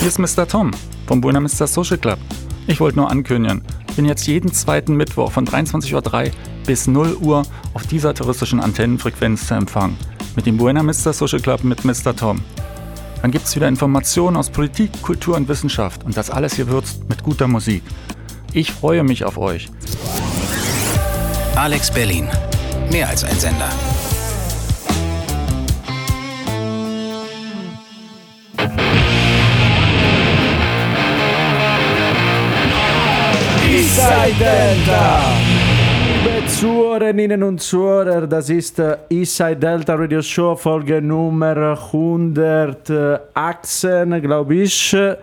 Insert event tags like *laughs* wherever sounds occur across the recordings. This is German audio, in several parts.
Hier ist Mr. Tom vom Buena Mr. Social Club. Ich wollte nur ankündigen, bin jetzt jeden zweiten Mittwoch von 23.03 Uhr bis 0 Uhr auf dieser touristischen Antennenfrequenz zu empfangen. Mit dem Buena Mr. Social Club mit Mr. Tom. Dann gibt es wieder Informationen aus Politik, Kultur und Wissenschaft und das alles hier würzt mit guter Musik. Ich freue mich auf euch. Alex Berlin. Mehr als ein Sender. Inside Delta. Liebe Zuhörerinnen und Zuhörer, das ist Inside Delta Radio Show, Folge Nummer 118, glaube ich. Äh,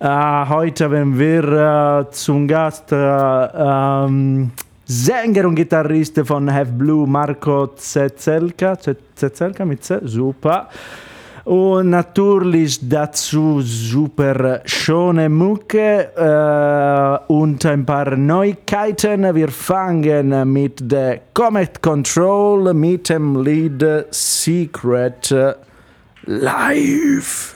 heute haben wir äh, zum Gast äh, ähm, Sänger und Gitarrist von Have Blue, Marco Zezelka. Zezelka mit Z, super. Und natürlich dazu super schöne Mucke äh, und ein paar Neuigkeiten. Wir fangen mit der Comet Control mit dem Lied Secret Live.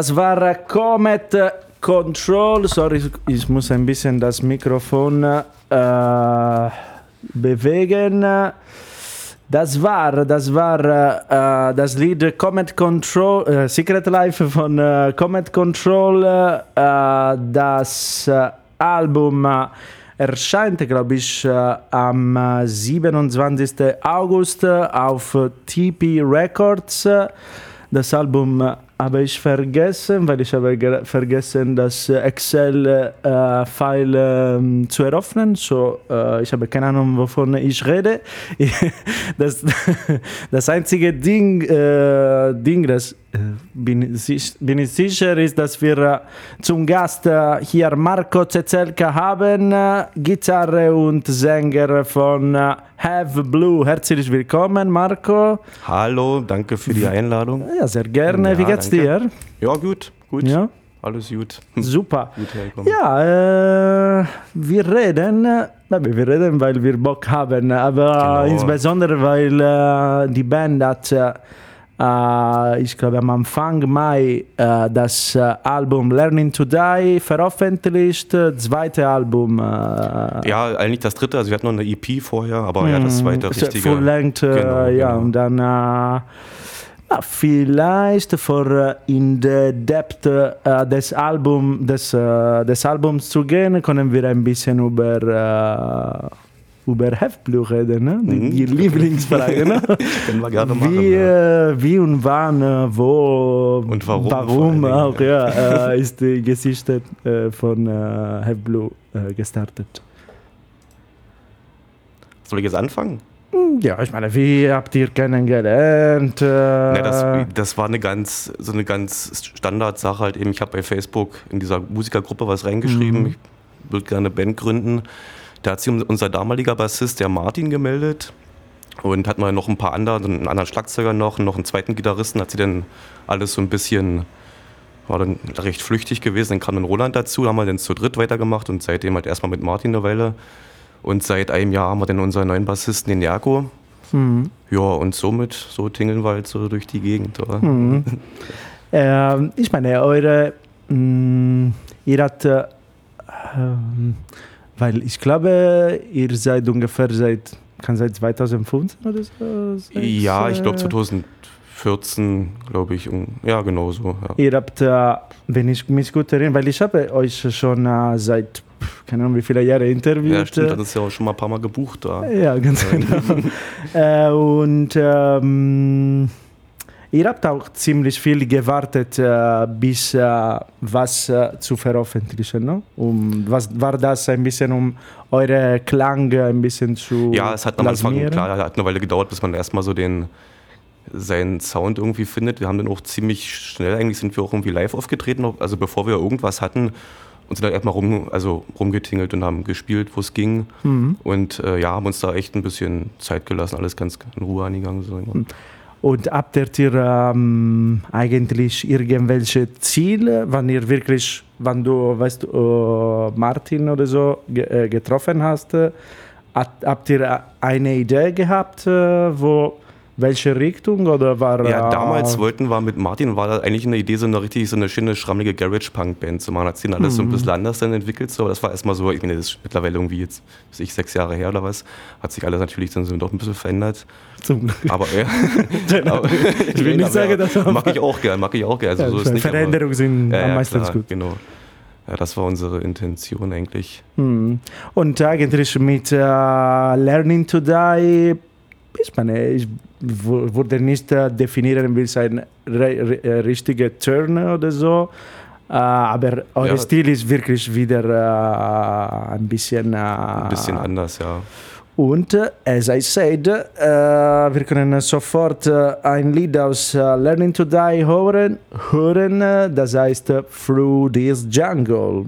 Das war Comet Control. Sorry, ich muss ein bisschen das Mikrofon äh, bewegen. Das war, das war äh, das Lied Comet Control, äh, Secret Life von äh, Comet Control. Äh, das äh, Album äh, erscheint, glaube ich, am äh, 27. August auf TP Records. Das Album habe ich vergessen, weil ich habe ge- vergessen, das Excel-File ähm, zu eröffnen. So, äh, ich habe keine Ahnung, wovon ich rede. *laughs* das, *laughs* das einzige Ding, äh, Ding das äh, bin, sich- bin ich sicher, ist, dass wir äh, zum Gast äh, hier Marco Zezelka haben, äh, Gitarre und Sänger von äh, Have Blue. Herzlich willkommen, Marco. Hallo, danke für die Einladung. Ja, sehr gerne. Ja, Wie geht's danke. dir? Ja, gut, gut. Ja, Alles gut. super. Gut. Ja, äh, wir reden, äh, wir reden, weil wir Bock haben, aber Genau. insbesondere, weil äh, die Band hat, äh, äh, ich glaube, am Anfang Mai äh, das äh, Album Learning to Die veröffentlicht, äh, zweite Album. Äh, Ja, eigentlich das dritte, also wir hatten noch eine EP vorher, aber ja, das zweite ist richtige. Full Length, äh, Genau, ja, genau. und dann vielleicht vor in the depth äh, des, Album, des, äh, des Albums zu gehen, können wir ein bisschen über, über Heftblue reden, ne? die, Mhm. die Lieblingsfrage. Ne? *laughs* Können wir gerne machen. Wie, ja. äh, wie und wann, äh, wo Und warum warum auch, ja, *laughs* äh, ist die Geschichte äh, von äh, gestartet. Soll ich jetzt anfangen? Ja, ich meine, wie habt ihr kennengelernt? Äh, Na, das, das war eine ganz, so eine ganz Standardsache halt eben. Ich habe bei Facebook in dieser Musikergruppe was reingeschrieben. Mhm. Ich würde gerne eine Band gründen. Da hat sich unser damaliger Bassist, der Martin, gemeldet und hat mal noch ein paar andere, einen anderen Schlagzeuger noch, noch einen zweiten Gitarristen. Hat sie dann alles so ein bisschen, war dann recht flüchtig gewesen. Dann kam dann Roland dazu, haben wir dann zu dritt weitergemacht und seitdem halt erstmal mit Martin eine Weile. Und seit einem Jahr haben wir dann unseren neuen Bassisten, den Jerko. Mhm. Ja, und somit, so tingeln wir halt so durch die Gegend. Oder? Mhm. *laughs* Ähm, ich meine, eure, mh, ihr habt, äh, ähm, weil ich glaube, ihr seid ungefähr seit, kann seit 2015 oder so? seit, Ja, ich glaube äh, 2014, glaube ich. Ja, genau so. Ja. Ihr habt, äh, wenn ich mich gut erinnere, weil ich habe euch schon äh, seit, keine Ahnung wie viele Jahre interviewt. Ja, stimmt, äh, das ist ja auch schon mal ein paar Mal gebucht da. Ja, ganz genau. *laughs* äh, und ähm, ihr habt auch ziemlich viel gewartet, äh, bis äh, was äh, zu veröffentlichen. Ne? Um, was war das ein bisschen, um eure Klang ein bisschen zu Ja, es hat am Anfang, klar, hat eine Weile gedauert, bis man erstmal so den seinen Sound irgendwie findet. Wir haben dann auch ziemlich schnell, eigentlich sind wir auch irgendwie live aufgetreten, also bevor wir irgendwas hatten und sind dann erstmal rum, also rumgetingelt und haben gespielt, wo es ging. Mhm. Und äh, ja, haben uns da echt ein bisschen Zeit gelassen, alles ganz in Ruhe angegangen. So. Und habt ihr ähm, eigentlich irgendwelche Ziele, wann ihr wirklich, wann du, weißt äh, Martin oder so ge äh, getroffen hast, habt ihr eine Idee gehabt, äh, wo, welche Richtung oder war Ja, damals wollten wir mit Martin, war da eigentlich eine Idee, so eine richtig so eine schöne, schrammelige Garage-Punk-Band zu machen. Hat sich dann alles so ein bisschen anders dann entwickelt. So. Das war erstmal so, ich meine, das ist mittlerweile irgendwie jetzt, weiß ich, sechs Jahre her oder was, hat sich alles natürlich dann so doch ein bisschen verändert. zum Glück. Aber ja. *laughs* aber, Ich will *laughs* nicht sagen, dass Mag ich auch gern, mag ich auch gern. Also, so ist nicht, aber- Veränderungen sind Ja, am ja, meisten klar, gut. Genau. Ja, das war unsere Intention eigentlich. Hm. Und eigentlich mit äh, Learning to Die, ich meine, ich wu- würde nicht äh, definieren, wie es ein äh, richtiger Turn oder so. Äh, aber euer Ja. Stil ist wirklich wieder äh, ein bisschen. Äh, Ein bisschen anders, ja. Und, äh, as I said, äh, wir können sofort äh, ein Lied aus äh, Learning to Die hören, hören äh, das heißt äh, Through This Jungle.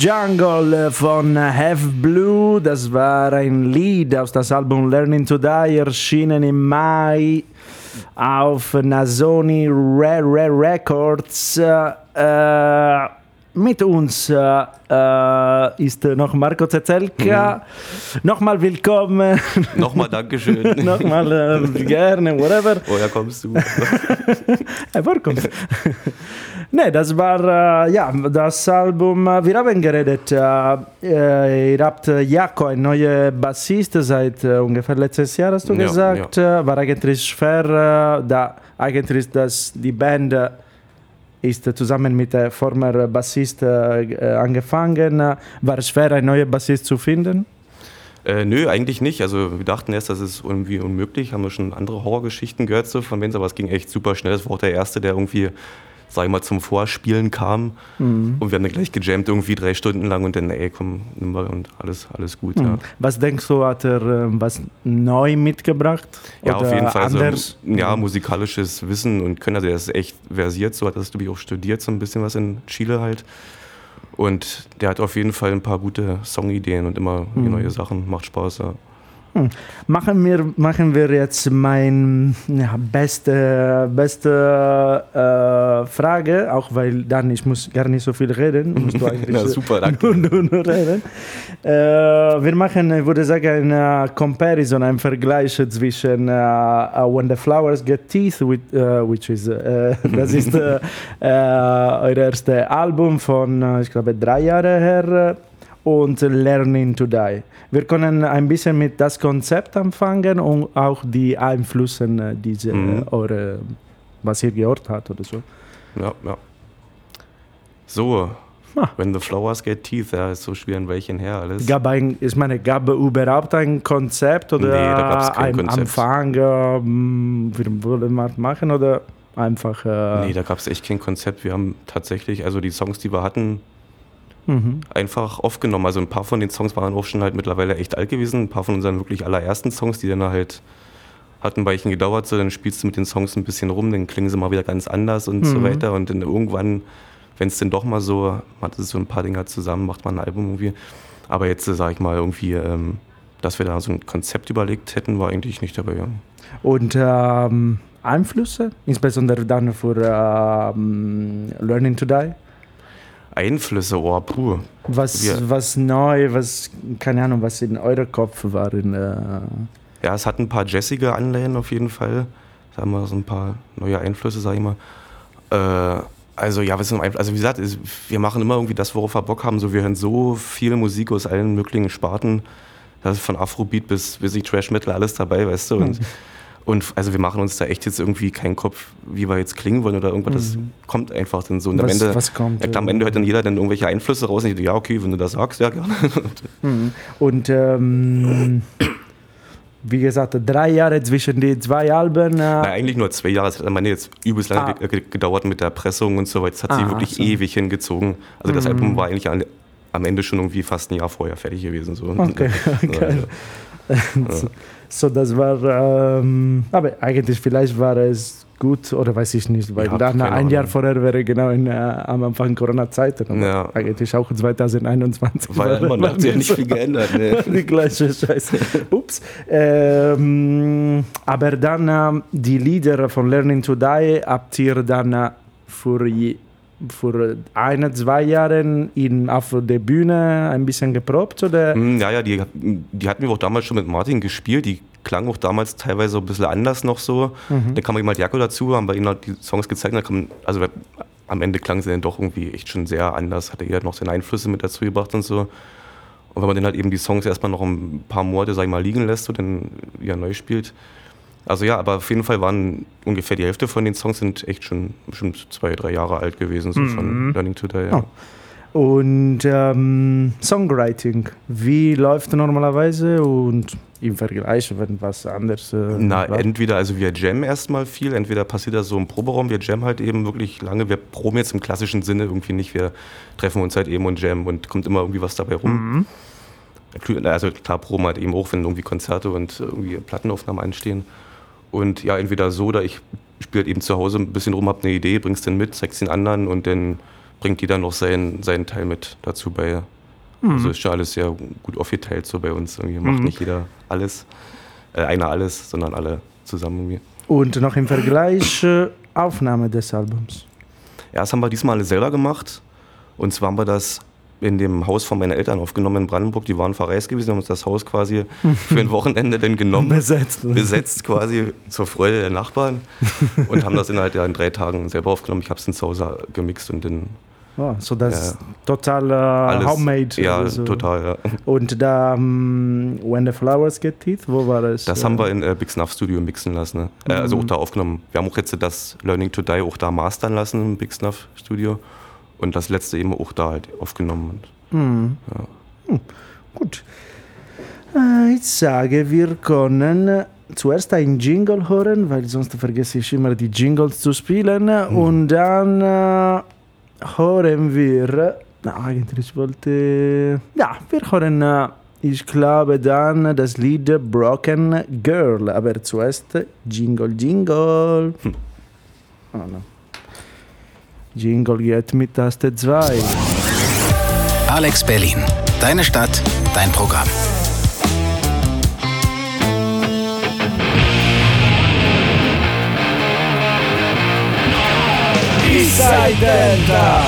Jungle von Have Blue. Das war ein Lied aus das Album Learning to Die, erschienen im Mai auf Nasoni Rare Rare Records. Äh, mit uns äh, äh, ist noch Marco Zezelka. Mhm. Nochmal willkommen. Nochmal Dankeschön. *laughs* Nochmal äh, gerne, whatever. Woher kommst du? hey, *laughs* woher kommst du? nee, das war äh, ja, das Album. äh, Wir haben geredet. Äh, äh, ihr habt äh, Jaco, ein neuer Bassist, seit äh, ungefähr letztes Jahr, hast du Ja, gesagt. Äh, War eigentlich schwer, äh, da eigentlich dass die Band. Äh, ist äh, zusammen mit der former Bassist äh, äh, angefangen. Äh, War es schwer, einen neuen Bassist zu finden? Äh, nö, eigentlich nicht. Also wir dachten erst, das ist irgendwie unmöglich. Haben wir schon andere Horrorgeschichten gehört so von Benz, aber es ging echt super schnell. Das war auch der Erste, der irgendwie, sag ich mal, zum Vorspielen kam. Mhm. Und wir haben dann gleich gejammt irgendwie drei Stunden lang und dann, ey, komm, nimm mal und alles, alles gut. Ja, Was denkst du, hat er äh, was neu mitgebracht? ja auf jeden Fall. Anders? So, ja, musikalisches Wissen und Können. Also er ist echt versiert, so hat das, glaube ich, auch studiert, so ein bisschen was in Chile halt. Und der hat auf jeden Fall ein paar gute Songideen und immer Mhm. neue Sachen. Macht Spaß, ja. Machen wir, machen wir jetzt meine ja, beste, beste äh, Frage, auch weil dann ich muss gar nicht so viel reden. Musst du *laughs* eigentlich Ja, super, danke. Nur, nur, nur reden. Äh, wir machen, ich würde sagen, eine Comparison, ein Vergleich zwischen uh, When the Flowers Get Teeth, with, äh, which is, äh, *laughs* das ist euer erstes Album von, ich glaube, drei Jahre her. Äh, und Learning to Die. Wir können ein bisschen mit das Konzept anfangen und auch die Einflüsse, äh, diese Mhm. eure, was ihr gehört habt oder so. Ja, ja. So, Ah. When the Flowers Get Teeth, ja, ist so schwer in welchen her alles. Gab ein, ich meine, gab überhaupt ein Konzept oder Nee, da gab's kein ein Konzept. Anfang, ähm, wir wollen mal machen oder einfach. Äh, Nee, da gab es echt kein Konzept. Wir haben tatsächlich, also die Songs, die wir hatten, mhm. einfach aufgenommen. Also ein paar von den Songs waren auch schon halt mittlerweile echt alt gewesen. Ein paar von unseren wirklich allerersten Songs, die dann halt hat ein Weilchen gedauert, so dann spielst du mit den Songs ein bisschen rum, dann klingen sie mal wieder ganz anders und so Mhm. weiter. Und dann irgendwann, wenn es denn doch mal so, man hat so ein paar Dinger zusammen, macht man ein Album irgendwie. Aber jetzt, äh, sag ich mal, irgendwie, ähm, dass wir da so ein Konzept überlegt hätten, war eigentlich nicht dabei. Ja. Und ähm, Einflüsse, insbesondere dann für ähm, Learning to Die. Einflüsse, oh, puh. Was, Wir- was neu, was, keine Ahnung, was in eurem Kopf war. In, äh, Ja, es hat ein paar jazzige Anleihen auf jeden Fall. Da haben wir so ein paar neue Einflüsse, sag ich mal. Äh, also ja, was also wie gesagt, wir machen immer irgendwie das, worauf wir Bock haben. So, wir hören so viel Musik aus allen möglichen Sparten. Das ist von Afrobeat bis, bis ich Trash Metal alles dabei, weißt du. Und, *laughs* und also wir machen uns da echt jetzt irgendwie keinen Kopf, wie wir jetzt klingen wollen oder irgendwas. Das kommt einfach dann so. Und am was, Ende, was kommt? ja, klar, am Ende hört dann jeder dann irgendwelche Einflüsse raus. Und ich, ja, okay, wenn du das sagst, ja, gerne. *laughs* Mhm. Und ähm, wie gesagt, drei Jahre zwischen die zwei Alben. Äh, Na, eigentlich nur zwei Jahre. Es hat am Ende jetzt übelst lange Ah. ge- ge- gedauert mit der Pressung und so weiter. Es hat sich Ah, wirklich ach so. ewig hingezogen. Also das Mhm. Album war eigentlich an, am Ende schon irgendwie fast ein Jahr vorher fertig gewesen. So. Okay, *laughs* *laughs* geil. so, so, das war, ähm, aber eigentlich vielleicht war es gut oder weiß ich nicht, weil Ja, ein Jahr vorher wäre genau in, äh, am Anfang Corona-Zeiten. Ja. Eigentlich auch 2021. Weil war- man hat sich ja nicht viel geändert. Ne? *laughs* die gleiche Scheiße. Ups. Ähm, aber dann ähm, die Lieder von Learning to Die habt ihr dann äh, für, je- für eine, zwei Jahre in, auf der Bühne ein bisschen geprobt? Oder? Hm, Ja, ja, die, die hatten wir auch damals schon mit Martin gespielt. Die klangen auch damals teilweise ein bisschen anders noch so. Mhm. Dann kam jemand Jaco dazu, haben wir ihnen halt die Songs gezeigt. Dann kam, also am Ende klangen sie dann doch irgendwie echt schon sehr anders. Hatte jeder noch seine Einflüsse mit dazu gebracht und so. Und wenn man dann halt eben die Songs erstmal noch ein paar Monate, sag ich mal, liegen lässt und dann wieder neu spielt. Also ja, aber auf jeden Fall waren ungefähr die Hälfte von den Songs sind echt schon bestimmt zwei, drei Jahre alt gewesen, so von Learning to Die. Ja. Oh. Und ähm, Songwriting, wie läuft normalerweise und im Vergleich, wenn was anderes? Äh, Na, war? entweder, also wir jammen erstmal viel, entweder passiert das so im Proberaum, wir jammen halt eben wirklich lange, wir proben jetzt im klassischen Sinne irgendwie nicht, wir treffen uns halt eben und jammen und kommt immer irgendwie was dabei rum. Also klar, proben halt eben auch, wenn irgendwie Konzerte und irgendwie Plattenaufnahmen anstehen. Und ja, entweder so oder ich spiele halt eben zu Hause ein bisschen rum, hab eine Idee, bring's dann mit, zeig's den anderen und dann bringt jeder noch seinen, seinen Teil mit dazu bei. Also ist schon alles sehr gut aufgeteilt so bei uns. Irgendwie macht Mhm. nicht jeder alles, äh, einer alles, sondern alle zusammen irgendwie. Und noch im Vergleich äh, Aufnahme des Albums. Erst haben wir diesmal alles selber gemacht. Und zwar haben wir das in dem Haus von meinen Eltern aufgenommen in Brandenburg. Die waren verreist gewesen, haben uns das Haus quasi für ein *laughs* Wochenende dann genommen. Besetzt. besetzt quasi zur Freude der Nachbarn *laughs* und haben das innerhalb in drei Tagen selber aufgenommen. Ich habe es in zu Hause gemixt und dann Oh, so das Ja. total äh, alles. homemade. Ja, also. total. Ja. Und da, ähm, When the Flowers Get Teeth, wo war das? Das Äh, haben wir in äh, Big Snuff Studio mixen lassen. Ne? Äh, also auch da aufgenommen. Wir haben auch jetzt das Learning to Die auch da mastern lassen im Big Snuff Studio und das letzte eben auch da halt aufgenommen. Und Mhm. Hm, Gut. Äh, Ich sage, wir können zuerst einen Jingle hören, weil sonst vergesse ich immer die Jingles zu spielen. Und dann äh, hören wir. Na, eigentlich wollte. Ja, wir hören, äh, ich glaube, dann das Lied Broken Girl. Aber zuerst Jingle, Jingle. Oh, no. Jingle geht mit Taste 2. Alex Berlin. Deine Stadt, dein Programm. Delta.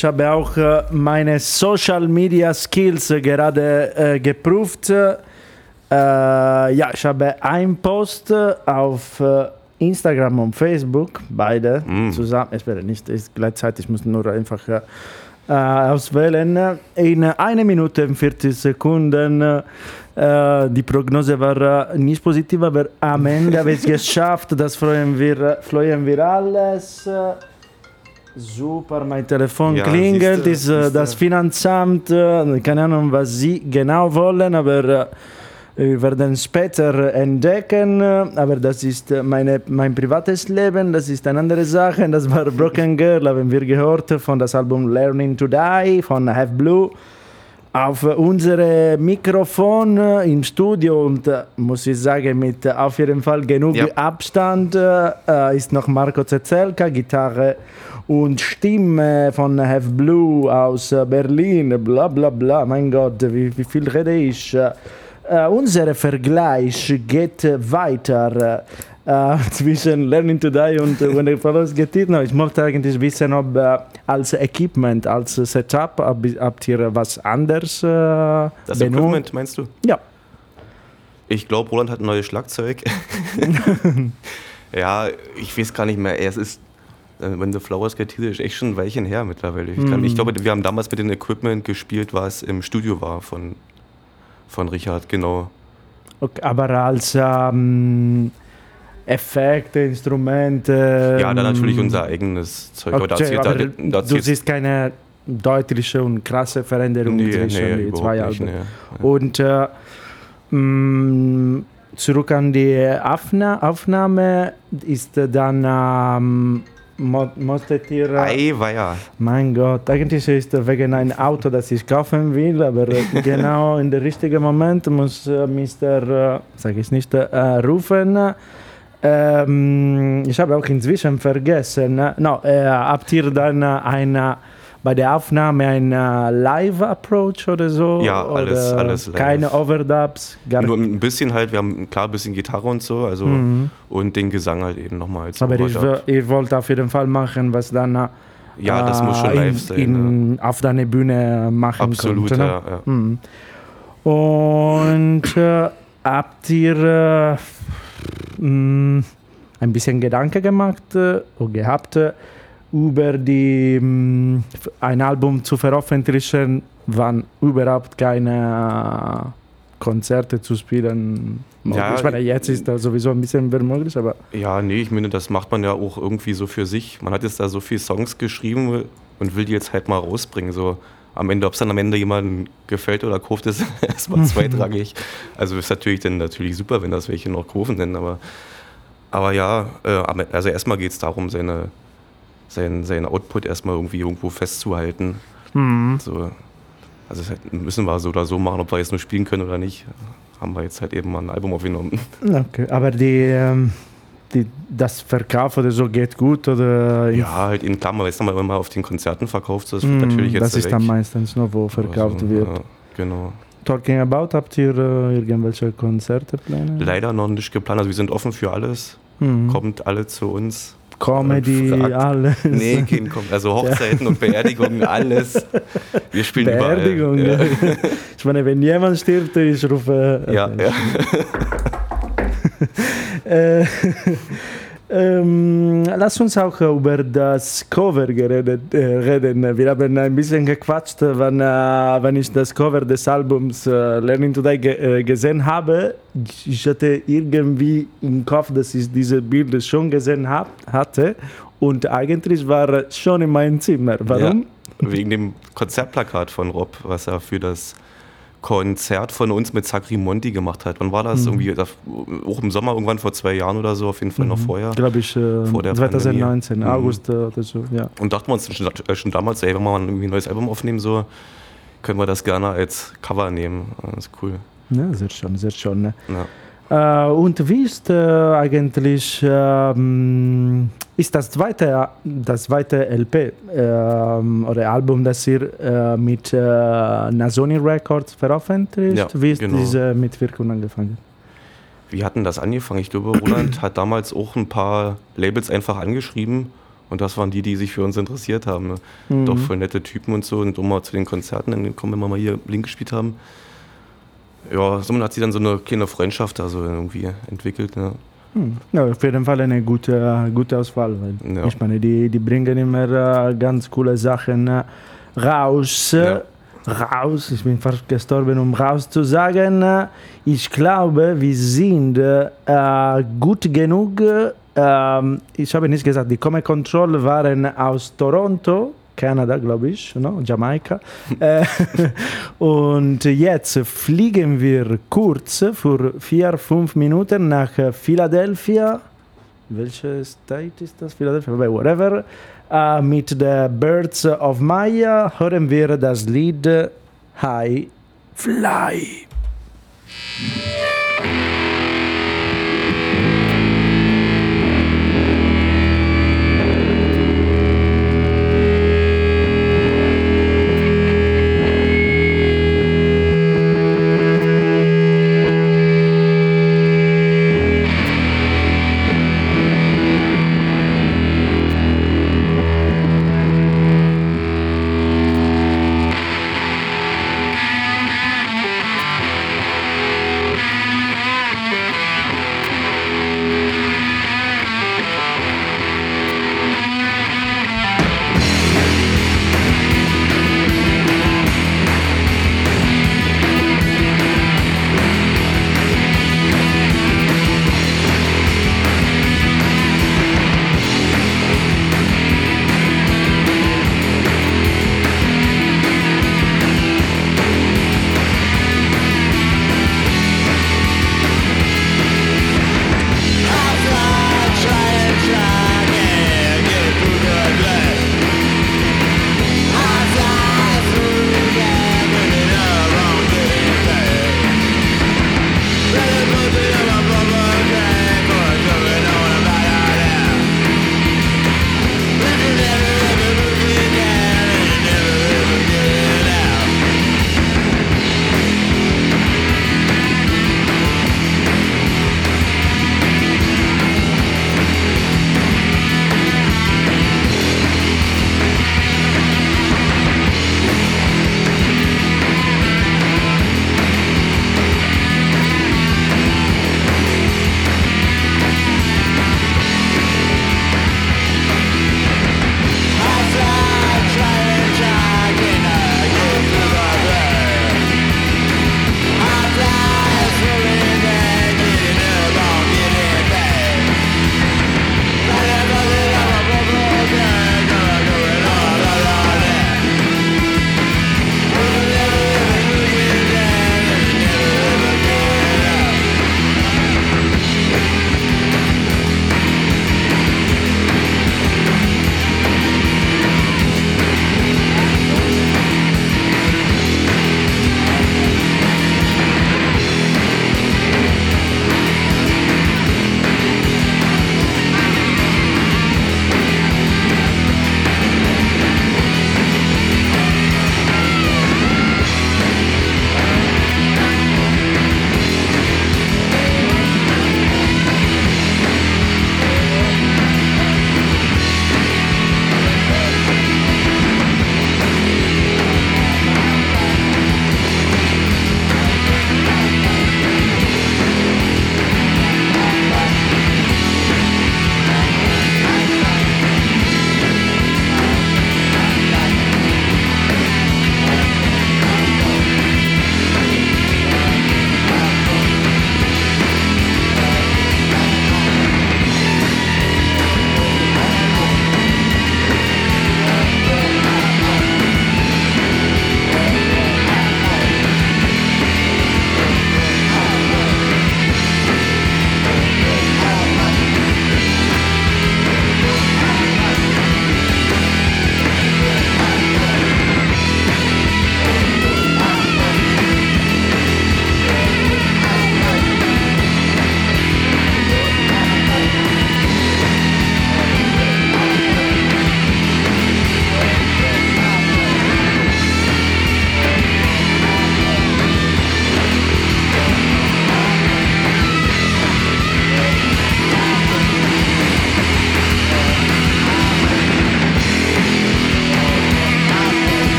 Ich habe auch äh, meine Social Media Skills gerade äh, geprüft. Äh, ja, ich habe einen Post auf äh, Instagram und Facebook, beide Mm. zusammen. Es wäre nicht ist gleichzeitig, ich muss nur einfach äh, äh, auswählen. In einer Minute und 40 Sekunden. Äh, die Prognose war nicht positiv, aber am Ende habe ich es *laughs* geschafft. Das freuen wir, freuen wir alles. Super, mein Telefon Ja, klingelt, siehste, ist äh, siehste. das Finanzamt, äh, keine Ahnung, was sie genau wollen, aber äh, wir werden später entdecken. Aber das ist meine, mein privates Leben, das ist eine andere Sache. Das war Broken Girl, haben wir gehört von das Album Learning to Die von Have Blue. Auf unsere Mikrofon im Studio und muss ich sagen, mit auf jeden Fall genug Ja. Abstand ist noch Marco Zezelka, Gitarre und Stimme von Have Blue aus äh, Berlin, bla bla bla. Mein Gott, wie, wie viel rede ich? Äh, unser Vergleich geht weiter äh, *laughs* zwischen Learning to Die und When the Follows Get It. No, ich möchte eigentlich wissen, ob äh, als Equipment, als Setup, ob, habt ihr was anderes Das benutzt? Equipment meinst du? Ja. Ich glaube, Roland hat ein neues Schlagzeug. *laughs* *laughs* ja, ich weiß gar nicht mehr. Es ist, äh, wenn The Flowers Get Here, ist echt schon ein Weilchen her mittlerweile. Ich, kann, ich glaube, wir haben damals mit dem Equipment gespielt, was im Studio war von, von Richard, genau. Okay, aber als ähm, Effekte, Instrumente. Ja, dann natürlich ähm, unser eigenes Zeug. Okay, erzählt- aber da- da du siehst keine deutliche und krasse Veränderung nee, zwischen nee, überhaupt zwei Alben. nee. Und äh, mh, zurück an die Aufna Aufnahme ist dann ähm, mo-. Ei, war ja. Mein Gott, eigentlich ist es wegen ein Auto, das ich kaufen will, aber äh, genau in der richtigen Moment muss äh, Mr. Äh, sag ich nicht, rufen. Ähm, ich habe auch inzwischen vergessen. No, habt ihr dann eine, bei der Aufnahme einen äh, Live-Approach oder so? Ja, alles- alles live. Keine Overdubs? Gar Nur ein bisschen halt, wir haben klar ein bisschen Gitarre und so, also Mhm. und den Gesang halt eben nochmal als Aber ich, ich wollte auf jeden Fall machen, was dann äh, Ja, das muss schon in, live sein. in, auf deiner Bühne machen Absolut, konnte. ne? ja, ja. Mhm. Und äh, habt ihr äh, mh, ein bisschen Gedanken gemacht äh, oder gehabt äh, über die, f- ein Album zu veröffentlichen, wann überhaupt keine äh, Konzerte zu spielen? Ja, ich meine, jetzt ist das sowieso ein bisschen mehr möglich, aber Ja, nee, ich meine, das macht man ja auch irgendwie so für sich. Man hat jetzt da so viele Songs geschrieben und will die jetzt halt mal rausbringen. So am Ende, ob es dann am Ende jemandem gefällt oder kauft, ist *laughs* erstmal *laughs* zweitrangig. Also ist natürlich dann natürlich super, wenn das welche noch kaufen, denn aber, aber ja, äh, also erstmal geht es darum, seine, sein, seinen Output erstmal irgendwie irgendwo festzuhalten. So, also müssen wir so oder so machen, ob wir jetzt nur spielen können oder nicht. Haben wir jetzt halt eben mal ein Album aufgenommen. Okay, aber die, ähm, die, das Verkauf oder so geht gut oder Ja, halt in Klammer, weißt du, wenn man immer auf den Konzerten verkauft, das Mm, wird natürlich jetzt das ist weg. dann meistens nur, wo verkauft Also, wird. Ja, genau. Talking about, habt ihr äh, irgendwelche Konzerte planen? Leider noch nicht geplant, also wir sind offen für alles. Mhm. Kommt alle zu uns. Comedy, alles. Nee, kein kommt. Also Hochzeiten und Beerdigungen, alles. Wir spielen Beerdigung. überall. ja. *laughs* Ich meine, wenn jemand stirbt, ich rufe. Ja, ja. *laughs* ja. Äh, ähm, lass uns auch über das Cover geredet, äh, reden. Wir haben ein bisschen gequatscht, wenn, äh, wenn ich das Cover des Albums äh, Learning to Die ge äh, gesehen habe. Ich hatte irgendwie im Kopf, dass ich diese Bilder schon gesehen hab, hatte. Und eigentlich war schon in meinem Zimmer. Warum? Wegen dem Konzertplakat von Rob, was er für das Konzert von uns mit Sacri Monti gemacht hat. Wann war das? Mhm. Irgendwie, auch im Sommer, irgendwann vor zwei Jahren oder so, auf jeden Fall noch vorher. Glaube ich, äh, Vor der 2019, Pandemie. August äh, oder so. Ja. Und dachten wir uns schon, schon damals, ey, wenn wir mal irgendwie ein neues Album aufnehmen, so, können wir das gerne als Cover nehmen. Das ist cool. ja, sehr schön, sehr schön. Ne? Ja. Äh, und wie ist äh, eigentlich ähm, ist das zweite, das zweite LP ähm, oder Album, das ihr äh, mit äh, Nasoni Records veröffentlicht? Ja, wie ist genau. diese Mitwirkung angefangen? Wie hatten das angefangen? Ich glaube, Roland hat damals auch ein paar Labels einfach angeschrieben Und das waren die, die sich für uns interessiert haben. Ne? Mhm. Doch voll nette Typen und so. Und immer zu den Konzerten dann kommen, wenn wir mal hier Blink gespielt haben. Ja, somit hat sich dann so eine kleine Freundschaft also irgendwie entwickelt. Ne? Hm. Ja, auf jeden Fall eine gute, gute Auswahl. Ja. Ich meine, die, die bringen immer äh, ganz coole Sachen äh, raus. Ja. Raus, ich bin fast gestorben, um raus zu sagen. Ich glaube, wir sind äh, gut genug. Ähm, ich habe nicht gesagt, die Come Control waren aus Toronto Kanada, glaube ich, no? Jamaika. *laughs* äh, und jetzt fliegen wir kurz für vier, fünf Minuten nach Philadelphia. Welche State ist das? Philadelphia, whatever. Uh, mit The Birds of Maya hören wir das Lied High Fly.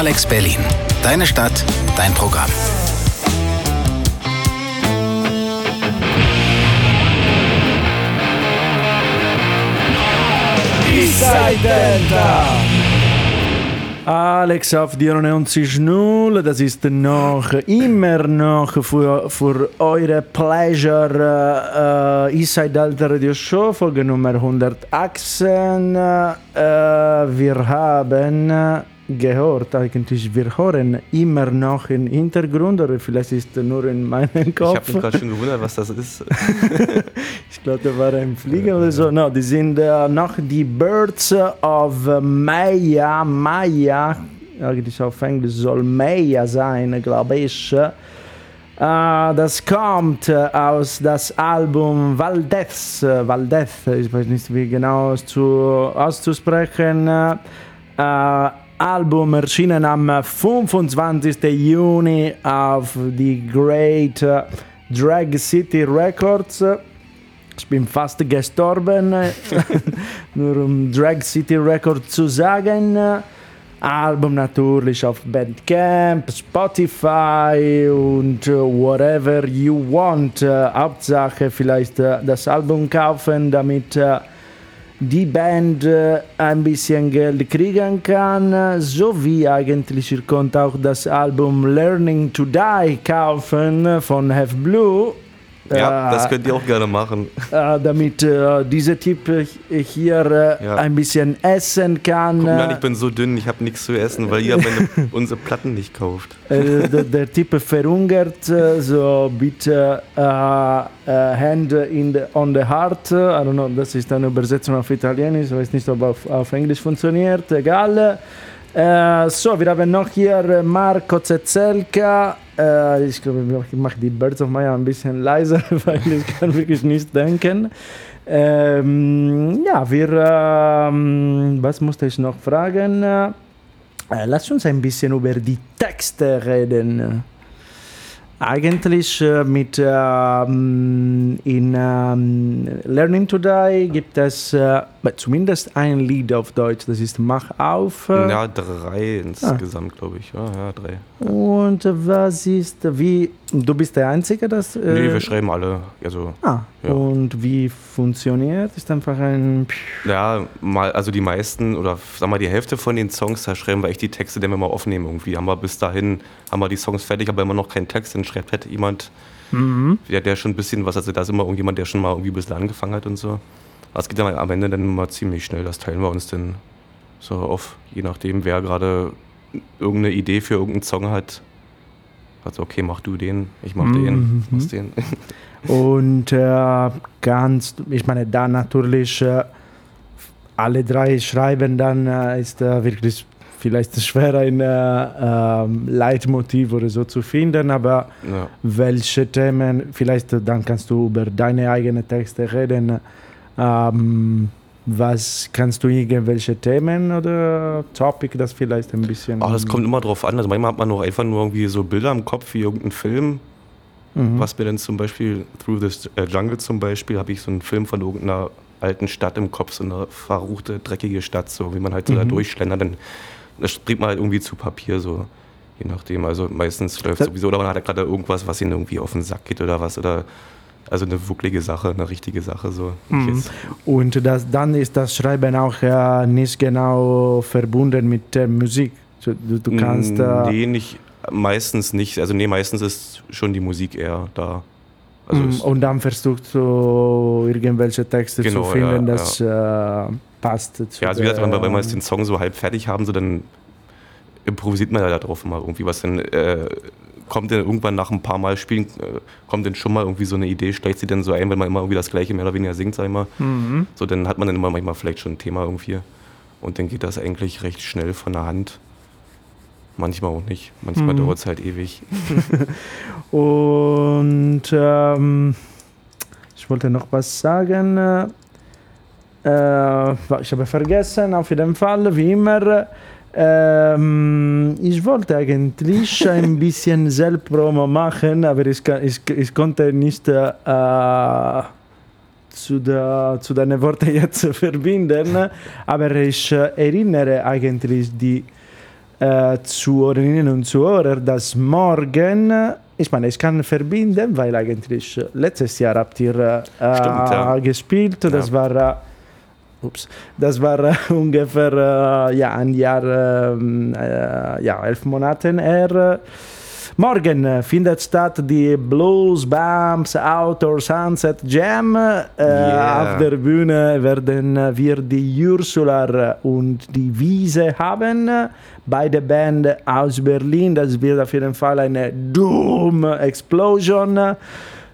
Alex Berlin. Deine Stadt, dein Programm. Alex auf die 90.0, das ist noch immer noch für, für eure Pleasure äh, Inside Alta Radio Show, Folge Nummer 118. Äh, wir haben gehört, eigentlich wir hören immer noch im Hintergrund oder vielleicht ist nur in meinem Kopf. Ich habe mich gerade schon gewundert, was das ist. *laughs* ich glaube, da war ein Flieger oder so. No, die sind äh, noch die Birds of Maya. Maya, eigentlich auf Englisch soll Maya sein, glaube ich. Äh, das kommt äh, aus das Album Valdez. Valdez, ich weiß nicht, wie genau es zu, auszusprechen. Äh, Album erschienen am 25. Juni auf die Great Drag City Records. Ich bin fast gestorben, *laughs* nur um Drag City Records zu sagen. Album natürlich auf Bandcamp, Spotify und whatever you want. Hauptsache vielleicht das Album kaufen, damit die Band äh, ein bisschen Geld kriegen kann, sowie eigentlich ihr könnt auch das Album Learning to Die kaufen von Have Blue. Ja, äh, das könnt ihr auch gerne machen. Äh, damit äh, dieser Typ hier ja. ein bisschen essen kann. Guck mal, ich bin so dünn, ich habe nichts zu essen, weil ihr meine, *laughs* unsere Platten nicht kauft. der, der, Typ verhungert, so bitte Hand in the, on the heart. I don't know, das ist eine Übersetzung auf Italienisch, ich weiß nicht, ob auf, auf Englisch funktioniert, egal. Äh, so, wir haben noch hier Marco Zezelka. Äh, ich glaube, ich mache die Birds of Maya ein bisschen leiser, *laughs* weil ich kann wirklich nicht denken. Ähm, ja, wir, ähm, was musste ich noch fragen? Äh, lass uns ein bisschen über die Texte reden. Eigentlich äh, mit ähm, in ähm, Learning to Die gibt es äh, zumindest ein Lied auf Deutsch, das ist Mach auf. Ja, drei insgesamt, ah. glaube ich. Ja, ja, drei. Und was ist, wie, du bist der Einzige, das... Äh, nee, wir schreiben alle. Also, ah, ja. und wie funktioniert? Ist einfach ein... Ja, mal, also die meisten oder sag mal die Hälfte von den Songs, da schreiben wir echt die Texte, die wir mal aufnehmen irgendwie. Haben wir bis dahin, haben wir die Songs fertig, aber immer noch keinen Text, dann schreibt halt jemand, mhm. der, der schon ein bisschen was, also da ist immer irgendjemand, der schon mal irgendwie ein bisschen angefangen hat und so. Es geht dann am Ende dann immer ziemlich schnell, das teilen wir uns dann so auf, je nachdem, wer gerade irgendeine Idee für irgendeinen Song hat, also okay, mach du den, ich mach mhm. den, mach *laughs* den. Und äh, ganz, ich meine, da natürlich äh, alle drei schreiben, dann äh, ist äh, wirklich vielleicht schwer ein äh, ähm, Leitmotiv oder so zu finden, aber ja. welche Themen, vielleicht dann kannst du über deine eigenen Texte reden. Ähm, was kannst du irgendwelche Themen oder Topic, das vielleicht ein bisschen. Ach, das kommt immer drauf an. Also manchmal hat man noch einfach nur irgendwie so Bilder im Kopf wie irgendein Film. Mhm. Was mir dann zum Beispiel, Through the äh, Jungle zum Beispiel, habe ich so einen Film von irgendeiner alten Stadt im Kopf, so eine verruchte, dreckige Stadt, so wie man halt so mhm. da durchschlendert. Dann das bringt man halt irgendwie zu Papier, so je nachdem. Also meistens läuft sowieso, oder man hat gerade irgendwas, was ihnen irgendwie auf den Sack geht oder was. Oder also eine wirkliche Sache, eine richtige Sache. So. Mhm. Und das, dann ist das Schreiben auch äh, nicht genau verbunden mit der Musik. Du, du kannst. Äh nee, nicht, meistens nicht. Also nee, meistens ist schon die Musik eher da. Also mm, und dann versuchst du irgendwelche Texte genau, zu finden, ja, das ja. Äh, passt. Zu ja, also wie gesagt, wenn, wenn wir jetzt den Song so halb fertig haben, so dann improvisiert man ja darauf mal irgendwie was. Dann äh, kommt dann irgendwann nach ein paar Mal spielen, äh, kommt dann schon mal irgendwie so eine Idee, schlägt sie dann so ein, wenn man immer irgendwie das gleiche mehr oder weniger singt, sag ich mal. Mhm. So, dann hat man dann immer manchmal vielleicht schon ein Thema irgendwie. Und dann geht das eigentlich recht schnell von der Hand. Manchmal auch nicht. Manchmal mhm. dauert es halt ewig. *laughs* Und ähm, ich wollte noch was sagen. Äh, ich habe vergessen, auf jeden Fall, wie immer. Ähm, ich wollte eigentlich ein *laughs* bisschen Selbstpromo machen, aber ich, ich, ich konnte nicht äh, zu, der, zu deinen Worten *laughs* jetzt verbinden. Aber ich äh, erinnere eigentlich die äh, Zuhörerinnen und Zuhörer, dass morgen, ich meine, ich kann verbinden, weil eigentlich letztes Jahr habt ihr äh, Stimmt, ja. gespielt, das Ja. war äh, Ups. Das war äh, *laughs* ungefähr äh, ja, ein Jahr, ähm, äh, ja, elf Monate her. Morgen findet statt die Blues Bumps Outdoor Sunset Jam. Yeah. Auf der Bühne werden wir die Ursula und die Wiese haben. Beide Band aus Berlin. Das wird auf jeden Fall eine Doom Explosion.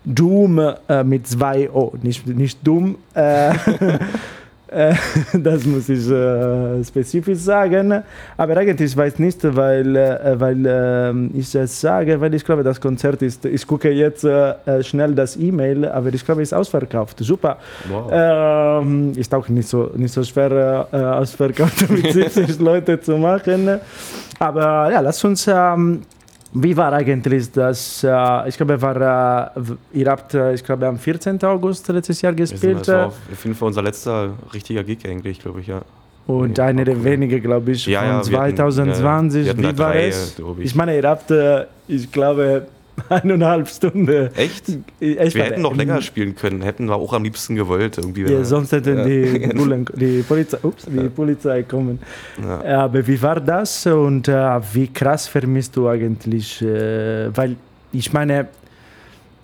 Doom äh, mit zwei O, nicht, nicht dumm. Äh, *laughs* *laughs* das muss ich äh, spezifisch sagen. Aber eigentlich ich weiß nicht, weil, äh, weil ähm, ich es sage, weil ich glaube, das Konzert ist. Ich gucke jetzt äh, äh, schnell das E-Mail, aber ich glaube, es ist ausverkauft. Super. Wow. Ähm, ist auch nicht so, nicht so schwer äh, ausverkauft *laughs* mit 70 *laughs* Leute zu machen. Aber ja, lass uns. Ähm, wie war eigentlich das? Äh, ich glaube, war, äh, ihr habt, äh, ich glaube, am 14. August letztes Jahr gespielt. das war äh, auf jeden Fall unser letzter richtiger Gig eigentlich, glaube ich, ja. Und einer der cool. wenigen, glaube ich, Ja, von ja, wir hatten- 2020. ja, Wie war drei, es? Ich meine, ihr habt, äh, ich glaube, *laughs* eineinhalb Stunden. Echt? Ich Wir hätten noch länger spielen können, hätten wir auch am liebsten gewollt. Irgendwie. Ja, sonst hätten Ja. die, *laughs* Bullen, die, Polizei, ups, die Polizei kommen. Ja. Aber wie war das und äh, wie krass vermisst du eigentlich? Äh, weil ich meine,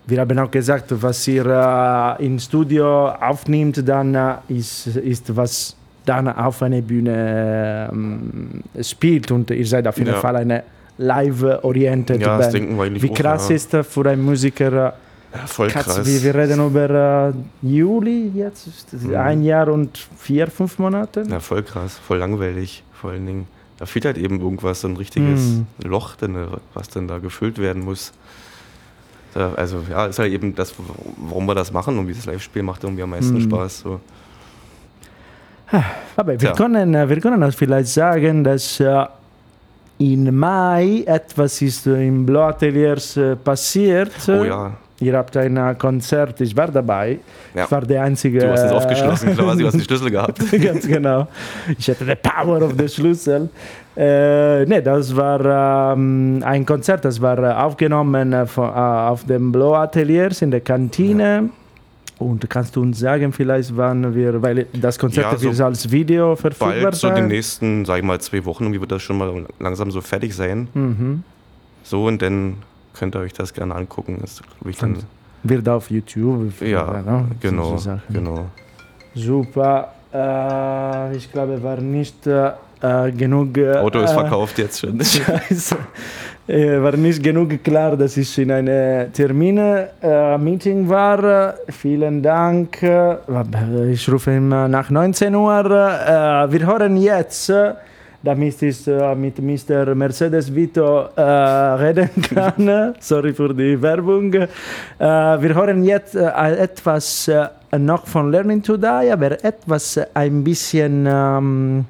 wir haben auch gesagt, was ihr äh, im Studio aufnimmt, dann äh, ist, ist was dann auf einer Bühne ähm, spielt und ihr seid auf jeden Ja. Fall eine live-oriented Ja, das Band. denken wir eigentlich Wie auch, krass ja. ist äh, für einen Musiker? Äh, Ja, voll Katz, krass. wir, wir reden über äh, Juli jetzt, das Mhm. ein Jahr und vier, fünf Monate. Ja, voll krass, voll langweilig, vor allen Dingen. Da fehlt halt eben irgendwas, so ein richtiges Mhm. Loch, denn, was dann da gefüllt werden muss. Da, also ja, ist halt eben das, warum wir das machen und dieses Live-Spiel macht irgendwie am meisten Mhm. Spaß. So. Aber wir Tja. können, äh, wir können auch vielleicht sagen, dass äh, im Mai etwas ist im Blau Ateliers äh, passiert. Oh ja, Ihr habt ein äh, Konzert, ich war dabei. Ja. Ich war der einzige. du hast es äh, aufgeschlossen, *laughs* quasi, du hast den Schlüssel gehabt. *laughs* Ganz genau. Ich hatte the power of the Schlüssel. Äh, ne, das war ähm, ein Konzert, das war aufgenommen äh, auf dem Blau Ateliers in der Kantine. Und kannst du uns sagen, vielleicht wann wir, weil das Konzert Ja, so wird als Video verfügbar Bald, so in den nächsten, sag ich mal, zwei Wochen, irgendwie wird das schon mal langsam so fertig sein. Mhm. So, und dann könnt ihr euch das gerne angucken. Das, dann, Wird auf YouTube. ja, ne? genau, genau. Super. Äh, ich glaube, war nicht äh, äh, genug. Äh, Auto ist verkauft jetzt schon. *laughs* Scheiße. Äh, war nicht genug klar, dass ich in einem Termine-Meeting war. Äh, Vielen Dank. Äh, Ich rufe ihn äh, nach 19 Uhr. Äh, wir hören jetzt, äh, damit ich äh, mit Mr. Mercedes Vito äh, reden *laughs* kann. Sorry für die Werbung. Äh, wir hören jetzt äh, etwas äh, noch von Learning to Die, aber etwas äh, ein bisschen. Ähm,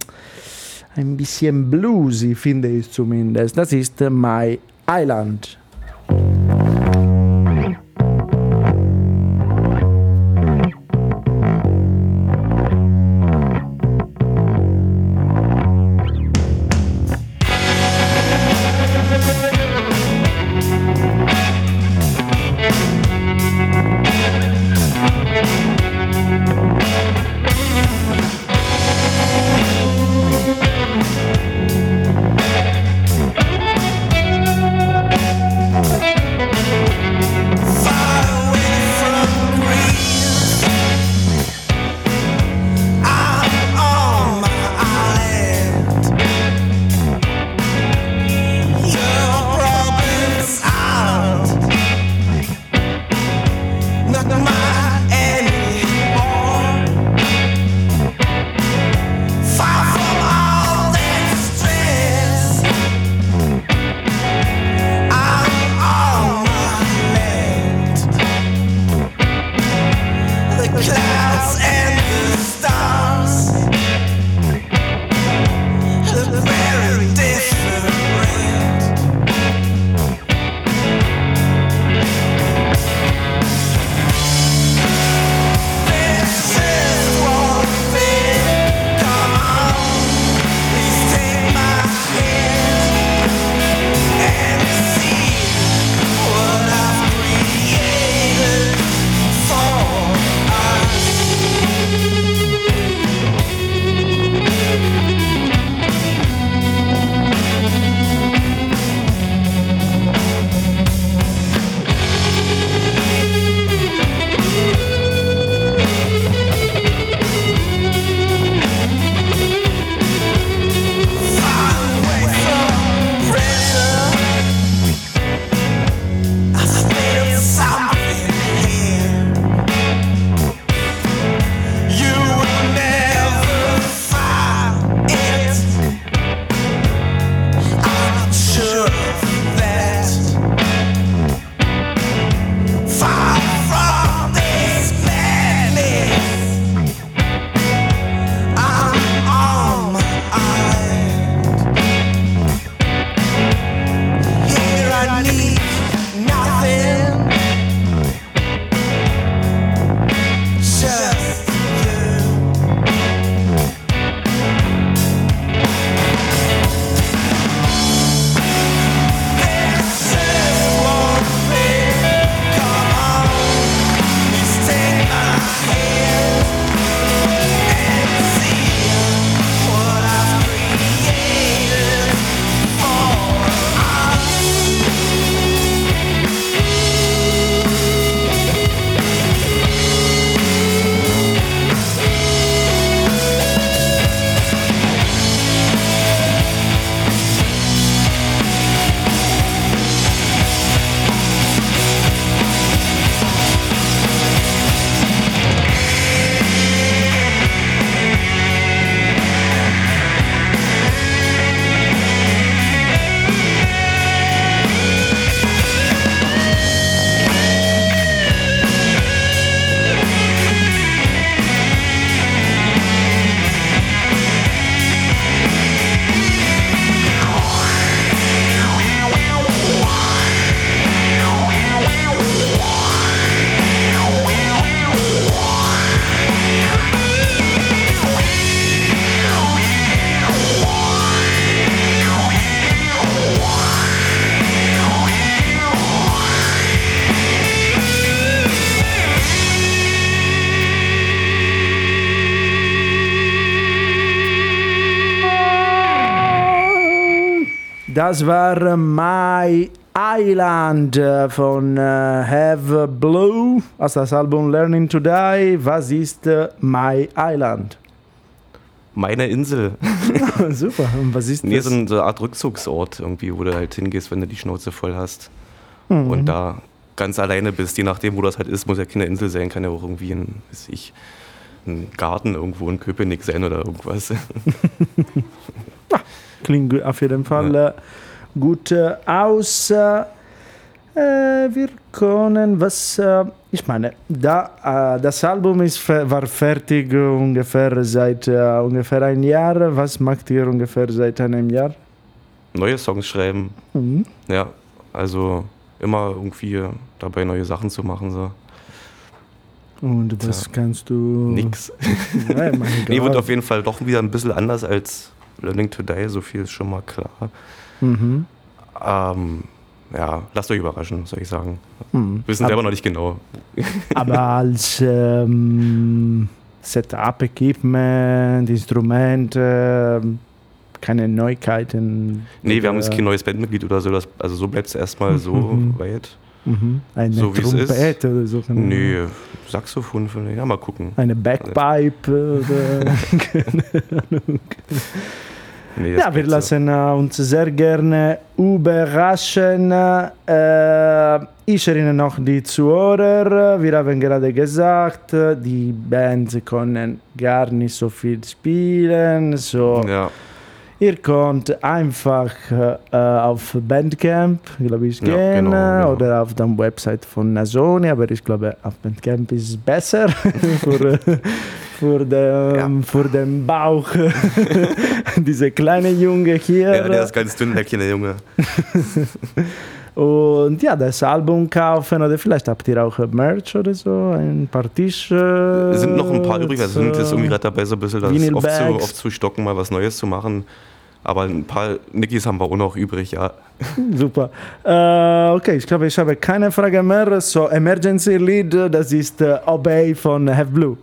ein bisschen bluesy, finde ich zumindest. Das ist My Island. Das war My Island äh, von äh, Have Blue aus das Album Learning to Die. Was ist äh, My Island? Meine Insel. *laughs* Super. Und was ist Nee, das? eine, so eine Art Rückzugsort irgendwie, wo du halt hingehst, wenn du die Schnauze voll hast. Mhm. Und da ganz alleine bist, je nachdem, wo das halt ist, muss ja keine Insel sein, kann ja auch irgendwie ein, weiß ich, ein Garten irgendwo in Köpenick sein oder irgendwas. *laughs* *laughs* Klingt auf jeden Fall äh, gut aus. Äh, wir können, was, äh, ich meine, da, das Album ist, war fertig äh, ungefähr seit äh, ungefähr ein Jahr. Was macht ihr ungefähr seit einem Jahr? Neue Songs schreiben, Mhm. ja, also immer irgendwie dabei neue Sachen zu machen, so. Und was Tja. kannst du? Nix. *laughs* Ja, mein *laughs* Nee, wird Gott. auf jeden Fall doch wieder ein bisschen anders als Learning to Die, so viel ist schon mal klar. Mhm. Ähm, ja, lasst euch überraschen, soll ich sagen. Mhm. Wissen selber noch nicht genau. Aber *laughs* als ähm, Setup, Equipment, Instrumente, keine Neuigkeiten. Nee, wir haben jetzt kein neues Bandmitglied oder so. Das, also so bleibt es erstmal so Mhm. weit. Mhm. Eine So. Trompete oder so. Nee, Saxophon vielleicht. Ja, mal gucken. Eine Backpipe oder. *laughs* Nee, ja, wir bleibt so. lassen äh, uns sehr gerne überraschen. Äh, ich erinnere noch die Zuhörer. Wir haben gerade gesagt, die Bands können gar nicht so viel spielen. So. Ja, Ihr könnt einfach äh, auf Bandcamp, glaube ich, Ja, gehen genau, genau. oder auf der Website von Nasoni, aber ich glaube, auf Bandcamp ist es besser *laughs* für, für, den, für den Bauch. *laughs* Diese kleine Junge hier. ja, der ist ganz dünn, der kleine Junge. *laughs* Und ja, das Album kaufen oder vielleicht habt ihr auch Merch oder so, ein paar Tische. Es sind noch ein paar übrig. Also sind jetzt irgendwie gerade dabei, so ein bisschen das aufzu, aufzustocken, mal was Neues zu machen. Aber ein paar Nickys haben wir auch noch übrig, ja. *laughs* Super. Äh, okay, ich glaube, ich habe keine Frage mehr. So, Emergency Lead, das ist äh, Obey von Have Blue.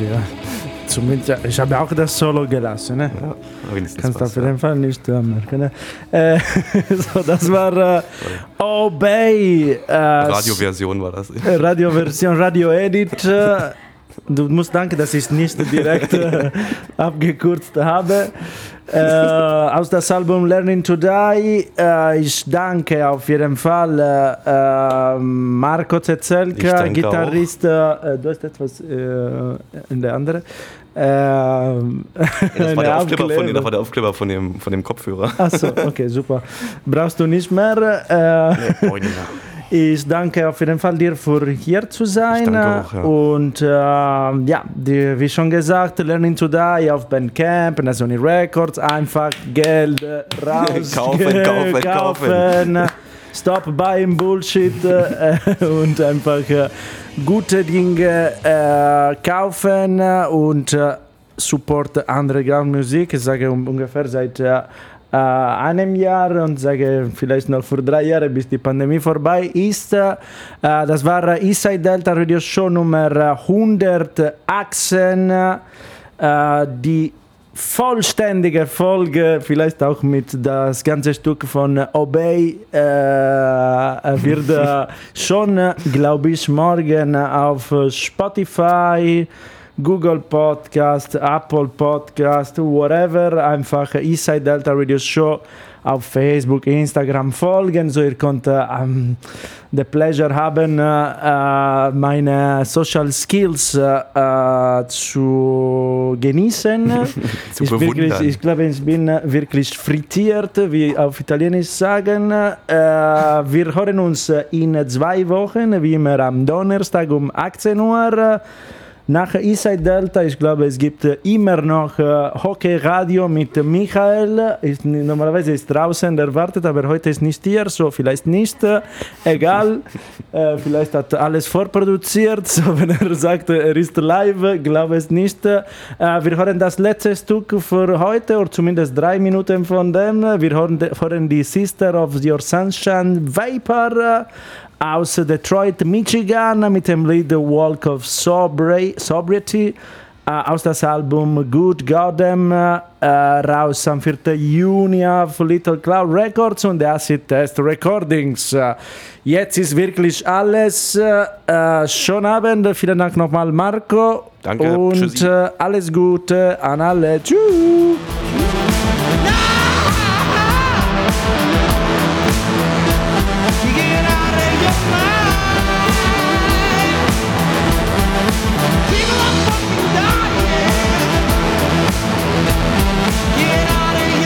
Ja. Zumindest, ich habe auch das Solo gelassen. Ne? Ja, wenigstens Kannst auf jeden Fall nicht äh, merken. Ne? Äh, *laughs* so, das war äh, Obey. Äh, Radioversion war das. äh, Radioversion, Radio-Edit. Äh, du musst danken, dass ich es nicht direkt äh, *laughs* abgekürzt habe. Äh, aus das Album Learning to Die. Äh, ich danke auf jeden Fall äh, äh, Marco Zezelka, Gitarrist. Äh, du hast etwas äh, in der andere. Ähm, Das *laughs* war, der Aufkleber von, das war der Aufkleber von dem, von dem Kopfhörer. Achso, okay, super. Brauchst du nicht mehr. Äh, ich danke auf jeden Fall dir für hier zu sein. Danke auch, ja. Und äh, ja, die, wie schon gesagt, Learning to Die auf Bandcamp, na Sony Records, einfach Geld äh, raus. Kaufen, kaufen, kaufen. *laughs* Stop buying Bullshit äh, *laughs* und einfach äh, gute Dinge äh, kaufen und äh, support Underground-Musik. Ich sage ungefähr seit äh, äh, einem Jahr und sage vielleicht noch für drei Jahre, bis die Pandemie vorbei ist. Äh, das war äh, Eastside Delta Radio Show Nummer 118, äh, die vollständige Folge, vielleicht auch mit das ganze Stück von Obey, äh, wird äh, *laughs* schon, glaube ich, morgen auf Spotify, Google Podcast, Apple Podcast, whatever, einfach Eastside Delta Radio Show auf Facebook, Instagram folgen, so ihr könnt äh, ähm, the pleasure haben, äh, meine Social Skills äh, zu genießen. *laughs* Zu ich, wirklich, ich glaube, ich bin wirklich frittiert, wie auf Italienisch sagen. Äh, wir hören uns in zwei Wochen, wie immer am Donnerstag um 18 Uhr. Nach Eastside Delta, ich glaube, es gibt äh, immer noch äh, Hockey Radio mit Michael. Ist, normalerweise ist draußen erwartet, aber heute ist nicht hier, so vielleicht nicht. Äh, egal, *laughs* äh, vielleicht hat er alles vorproduziert. *laughs* So, wenn er sagt, er ist live, glaube es nicht. Äh, wir hören das letzte Stück für heute, oder zumindest drei Minuten von dem. Wir hören, hören die Sister of Your Sunshine Vapor aus Detroit, Michigan mit dem Lied Walk of Sobri Sobriety äh, aus das Album Good Goddamn äh, raus am 4. Juni auf Little Cloud Records und Acid Test Recordings. Äh, jetzt ist wirklich alles. Äh, schönen Abend, vielen Dank nochmal Marco Danke, und äh, alles Gute an alle. Tschüss.